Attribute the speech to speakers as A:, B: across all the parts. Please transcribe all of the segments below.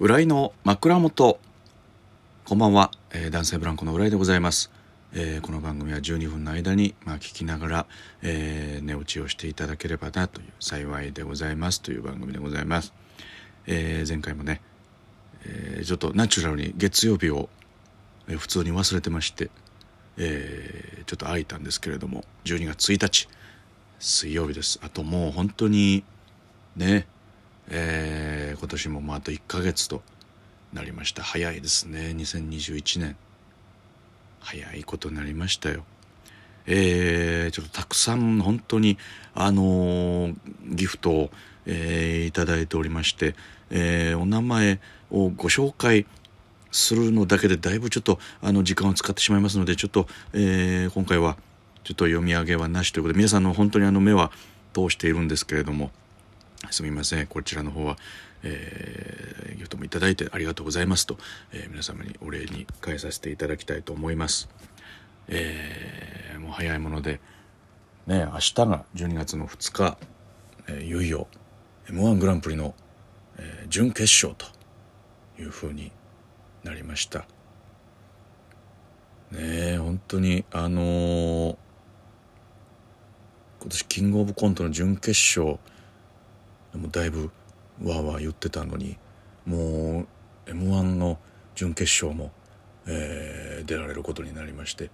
A: 浦井の枕元。こんばんは、えー男性ブランコの浦井でございます、えーこの番組は12分の間に、まあ、聞きながら、えー寝落ちをしていただければなという幸いでございます。という番組でございます、えー前回もね、えーちょっとナチュラルに月曜日を、え普通に忘れてまして、えーちょっと空いたんですけれども12月1日水曜日です。あともう本当にねえー今年ももうあと1ヶ月となりました。早いですね。2021年。早いことになりましたよ。えーちょっとたくさん本当にあのーギフトを、えーいただいておりまして、えーお名前をご紹介するのだけでだいぶちょっとあの時間を使ってしまいますのでちょっと、えー今回はちょっと読み上げはなしということで皆さんの本当にあの目は通しているんですけれどもすみませんこちらの方は、えーギフトもいただいてありがとうございますと、えー皆様にお礼に返させていただきたいと思います。えーもう早いものでね明日が12月の2日、えーいよいよ m 1グランプリの、えー準決勝というふうになりました。ねえ本当にあのー今年キングオブコントの準決勝もうだいぶわーわー言ってたのにもう m 1の準決勝も、えー出られることになりまして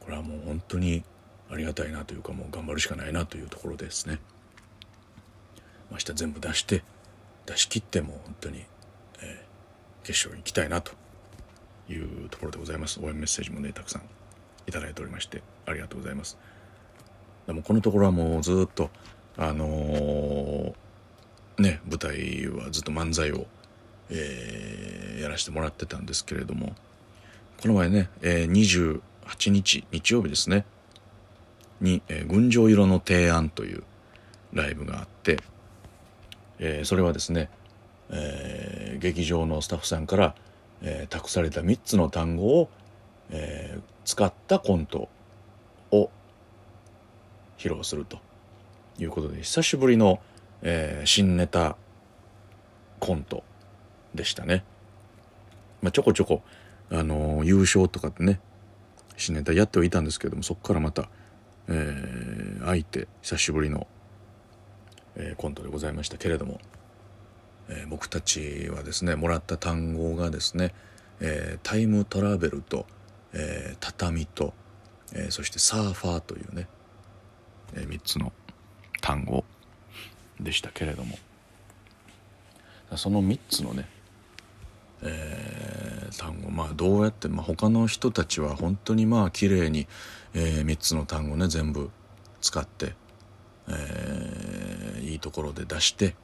A: これはもう本当にありがたいなというかもう頑張るしかないなというところですね。明日全部出して出し切ってもう本当に、えー決勝に行きたいなというところでございます応援メッセージもねたくさんいただいておりましてありがとうございますでもこのところはもうずっとあのーね舞台はずっと漫才を、えーやらせてもらってたんですけれどもこの前ね、えー28日日曜日ですねに「えー群青色の提案」というライブがあって、えーそれはですね、えー劇場のスタッフさんから、えー託された3つの単語を、えー使ったコントを披露すると。いうことで久しぶりの、えー新ネタコントでしたね。まあ、ちょこちょこ、あのー優勝とかってね新ネタやってはいたんですけどもそこからまた、えー、空いて久しぶりの、えーコントでございましたけれども、えー僕たちはですねもらった単語がですね、えータイムトラベルと、えー畳と、えーそしてサーファーというね、え3つの単語でしたけれども。その3つのね、えー単語まあどうやって、まあ、他の人たちは本当にまあ綺麗に、え3つの単語ね全部使って、えーいいところで出して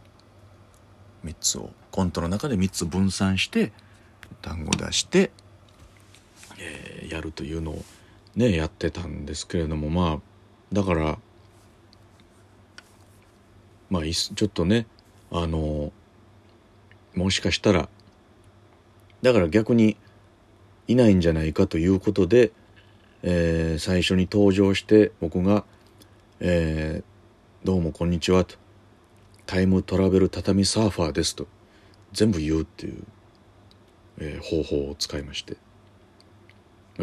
A: 3つをコントの中で3つ分散して単語出して、えーやるというのをねやってたんですけれどもまあだからまあちょっとねあのもしかしたらだから逆にいないんじゃないかということで、えー最初に登場して僕が「えーどうもこんにちは」と「タイムトラベル畳サーファーです」と。全部言うっていう、えー方法を使いまして。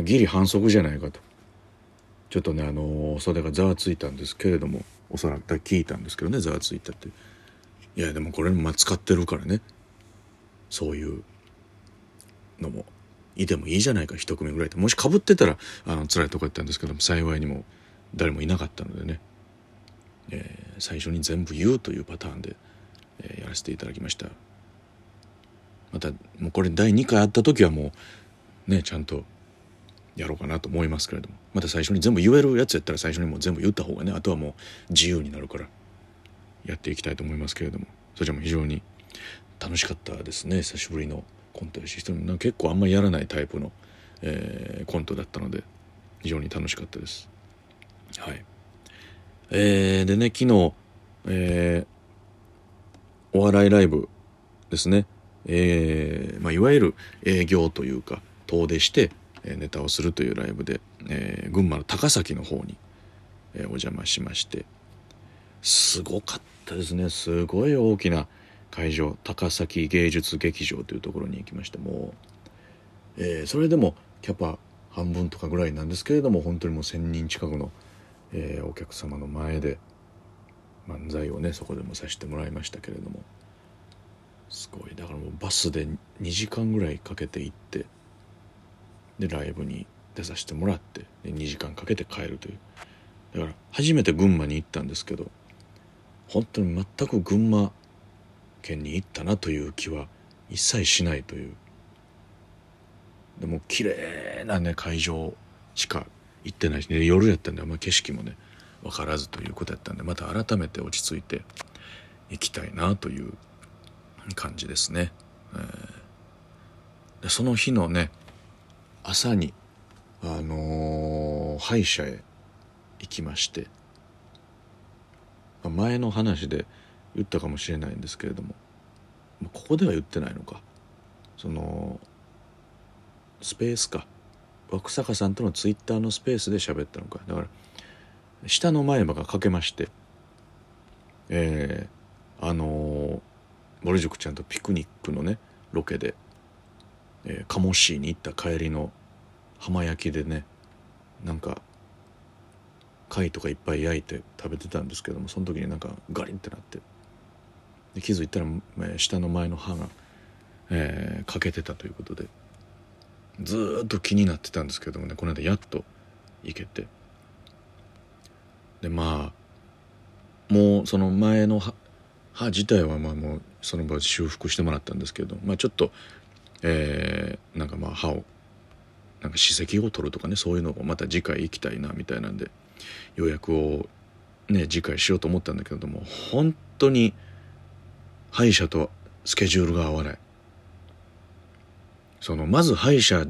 A: ギリ反則じゃないかと。ちょっとねあのー袖がざわついたんですけれども。おそらく聞いたんですけどねざわついたって。いやでもこれも使ってるからね。そういうのもいてもいいじゃないか一組ぐらいってもしかぶってたらあの辛いとこやったんですけども幸いにも誰もいなかったのでね、えー最初に全部言うというパターンで、えーやらせていただきました。またもうこれ第2回あった時はもうねちゃんとやろうかなと思いますけれども。また最初に全部言えるやつやったら最初にもう全部言った方がねあとはもう自由になるから。やっていきたいと思いますけれども。そちらも非常に楽しかったですね。久しぶりのコントやし人もな結構あんまりやらないタイプの、えーコントだったので非常に楽しかったです。はい。えーでね昨日、えーお笑いライブですね、えーまあ、いわゆる営業というか遠出して、えネタをするというライブで、えー群馬の高崎の方に、えーお邪魔しましてすごかったですね。すごい大きな、会場高崎芸術劇場というところに行きましてもう、えー、それでもキャパ半分とかぐらいなんですけれども本当にもう1,000人近くの、え、お客様の前で漫才をねそこでもさせてもらいましたけれどもすごい。だからもうバスで2時間ぐらいかけて行ってでライブに出させてもらってで2時間かけて帰るという。だから初めて群馬に行ったんですけど本当に全く群馬県に行ったなという気は一切しないという。でも綺麗なね会場しか行ってないし、ね、夜やったんであんま景色もね分からずということやったんでまた改めて落ち着いて行きたいなという感じですね。えー、でその日のね朝にあのー、歯医者へ行きまして、まあ、前の話で言ったかもしれないんですけれどもここでは言ってないのか。そのスペースか。枠坂さんとのツイッターのスペースで喋ったのか。だから下の前歯が欠けましてえー、あのー、森塾ちゃんとピクニックのねロケで、えー、鴨市に行った帰りの浜焼きでねなんか貝とかいっぱい焼いて食べてたんですけどもその時になんかガリンってなってで気づいたら、下の前の歯が、えー、欠けてたということでずっと気になってたんですけどもねこの間やっと行けて。でまあもうその前の歯自体はまあもうその場で修復してもらったんですけど、まあ、ちょっと、えー、なんかまあ歯をなんか歯石を取るとかねそういうのをまた次回行きたいなみたいなんで予約をね次回しようと思ったんだけれども本当に歯医者とスケジュールが合わない。そのまず歯医者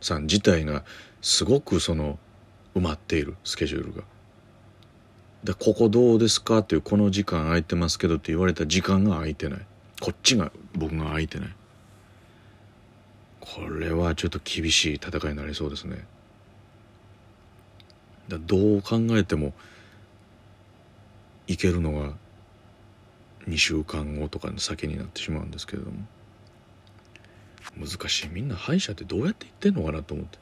A: さん自体がすごくその埋まっているスケジュールが。でここどうですかっていうこの時間空いてますけどって言われた時間が空いてない。こっちが僕が空いてない。これはちょっと厳しい戦いになりそうですね。だどう考えてもいけるのが2週間後とかの先になってしまうんですけれども。難しい。みんな歯医者ってどうやって行ってんのかなと思って。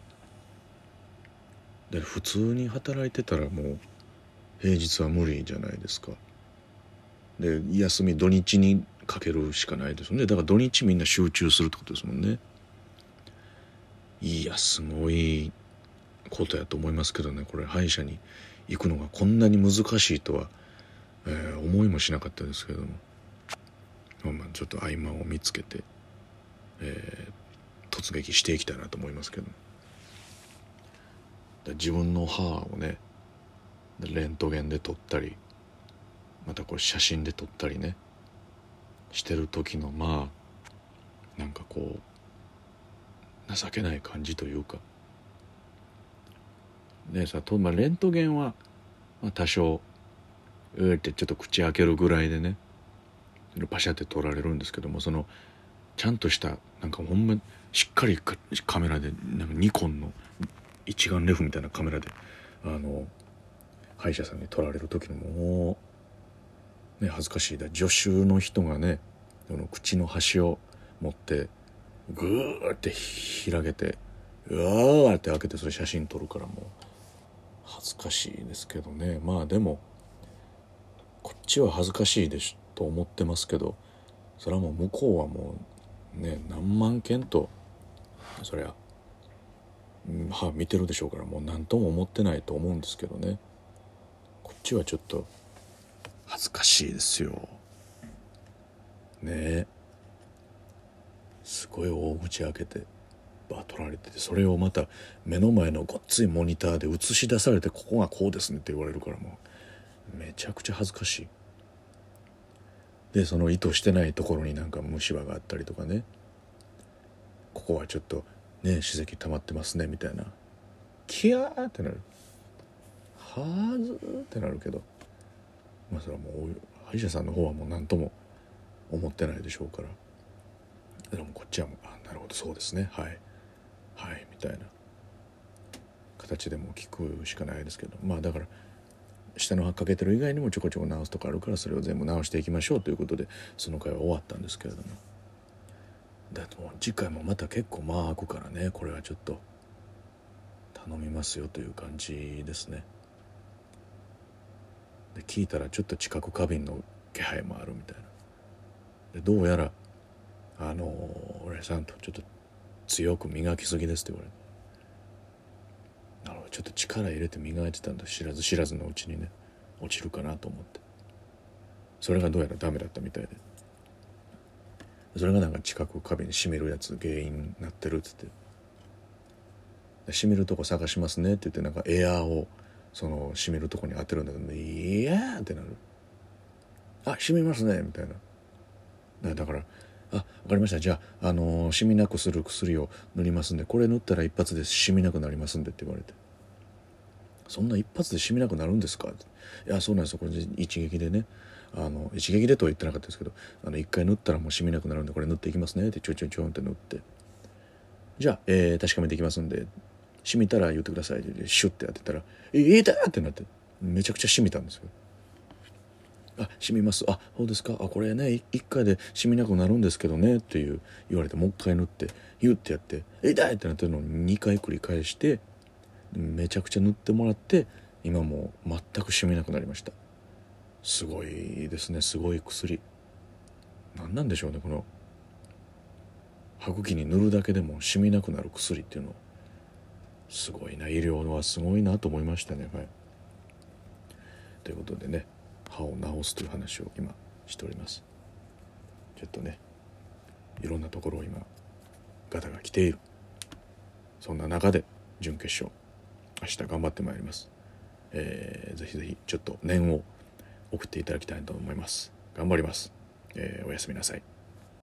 A: で普通に働いてたらもう平日は無理じゃないですか。で休み土日にかけるしかないですよね。だから土日みんな集中するってことですもんね。いやすごいことやと思いますけどねこれ歯医者に行くのがこんなに難しいとは、えー、思いもしなかったですけども、まあ、まあちょっと合間を見つけて、えー、突撃していきたいなと思いますけど。自分の歯をねレントゲンで撮ったりまたこれ写真で撮ったりねしてる時のまあなんかこう情けない感じというか。でさと、まあ、レントゲンは、まあ、多少うーってちょっと口開けるぐらいでねパシャって撮られるんですけどもそのちゃんとしたなんかほんましっかりカメラでなんかニコンの一眼レフみたいなカメラであの歯医者さんに取られる時にもね恥ずかしい。だ助手の人がねこの口の端を持ってグーって開けてうわーって開けてそれ写真撮るからもう。恥ずかしいですけどね。まあでもこっちは恥ずかしいでしと思ってますけどそれはもう向こうはもうね何万件とそりゃ歯見てるでしょうからもう何とも思ってないと思うんですけどね。こっちはちょっと恥ずかしいですよ。ね。えすごい大口開けてバー取られててそれをまた目の前のごっついモニターで映し出されてここがこうですねって言われるからもうめちゃくちゃ恥ずかしい。でその意図してないところになんか虫歯があったりとかね。ここはちょっとね歯石溜まってますねみたいな。キヤーってなる。はずってなるけど。まあそれはもう歯医者さんの方はもう何とも思ってないでしょうから。でもこっちはもうあなるほどそうですね。はい。はいみたいな。形でも聞くしかないですけど。まあだから下の歯かけてる以外にもちょこちょこ直すとかあるからそれを全部直していきましょうということでその回は終わったんですけれども。だってもう次回もまた結構間空くからねこれはちょっと頼みますよという感じですね。で聞いたらちょっと近く花瓶の気配もあるみたいな。でどうやらあの俺さんとちょっと強く磨きすぎですって言われて。なるほどちょっと力入れて磨いてたんだ。知らず知らずのうちにね落ちるかなと思って。それがどうやらダメだったみたいで。それがなんか近く壁に閉めるやつ原因になってるっつって。閉めるとこ探しますねって言ってなんかエアーをその閉めるとこに当てるんだけど、ね、いやーってなる。あ閉めますねみたいな。だからあ分かりました。じゃあ、あのー、シミなくする薬を塗りますんでこれ塗ったら一発でシミなくなりますんでって言われて。そんな一発でシミなくなるんですか？っていやそうなんですよ。これ一撃でね。あの一撃でとは言ってなかったですけどあの一回塗ったらもうシミなくなるんでこれ塗っていきますね。ってちょいちょいちょんって塗って。じゃあ、えー、確かめていきますんで染みたら言ってください。ってシュッて当てたら「ええー、」ってなってめちゃくちゃ染みたんですよ。あ染みます。あそうですか。あこれね1回で染みなくなるんですけどね。っていう言われてもう一回塗って言ってやって「痛い!」ってなってるのを2回繰り返してめちゃくちゃ塗ってもらって今もう全く染みなくなりました。すごいですね。すごい薬。何なんでしょうねこの歯茎に塗るだけでも染みなくなる薬っていうの。すごいな。医療はすごいなと思いましたね。はい。ということでね歯を治すという話を今しております。ちょっとねいろんなところを今ガタが来ている。そんな中で準決勝明日頑張ってまいります、えー、ぜひぜひちょっと念を送っていただきたいと思います。頑張ります、えー、おやすみなさい。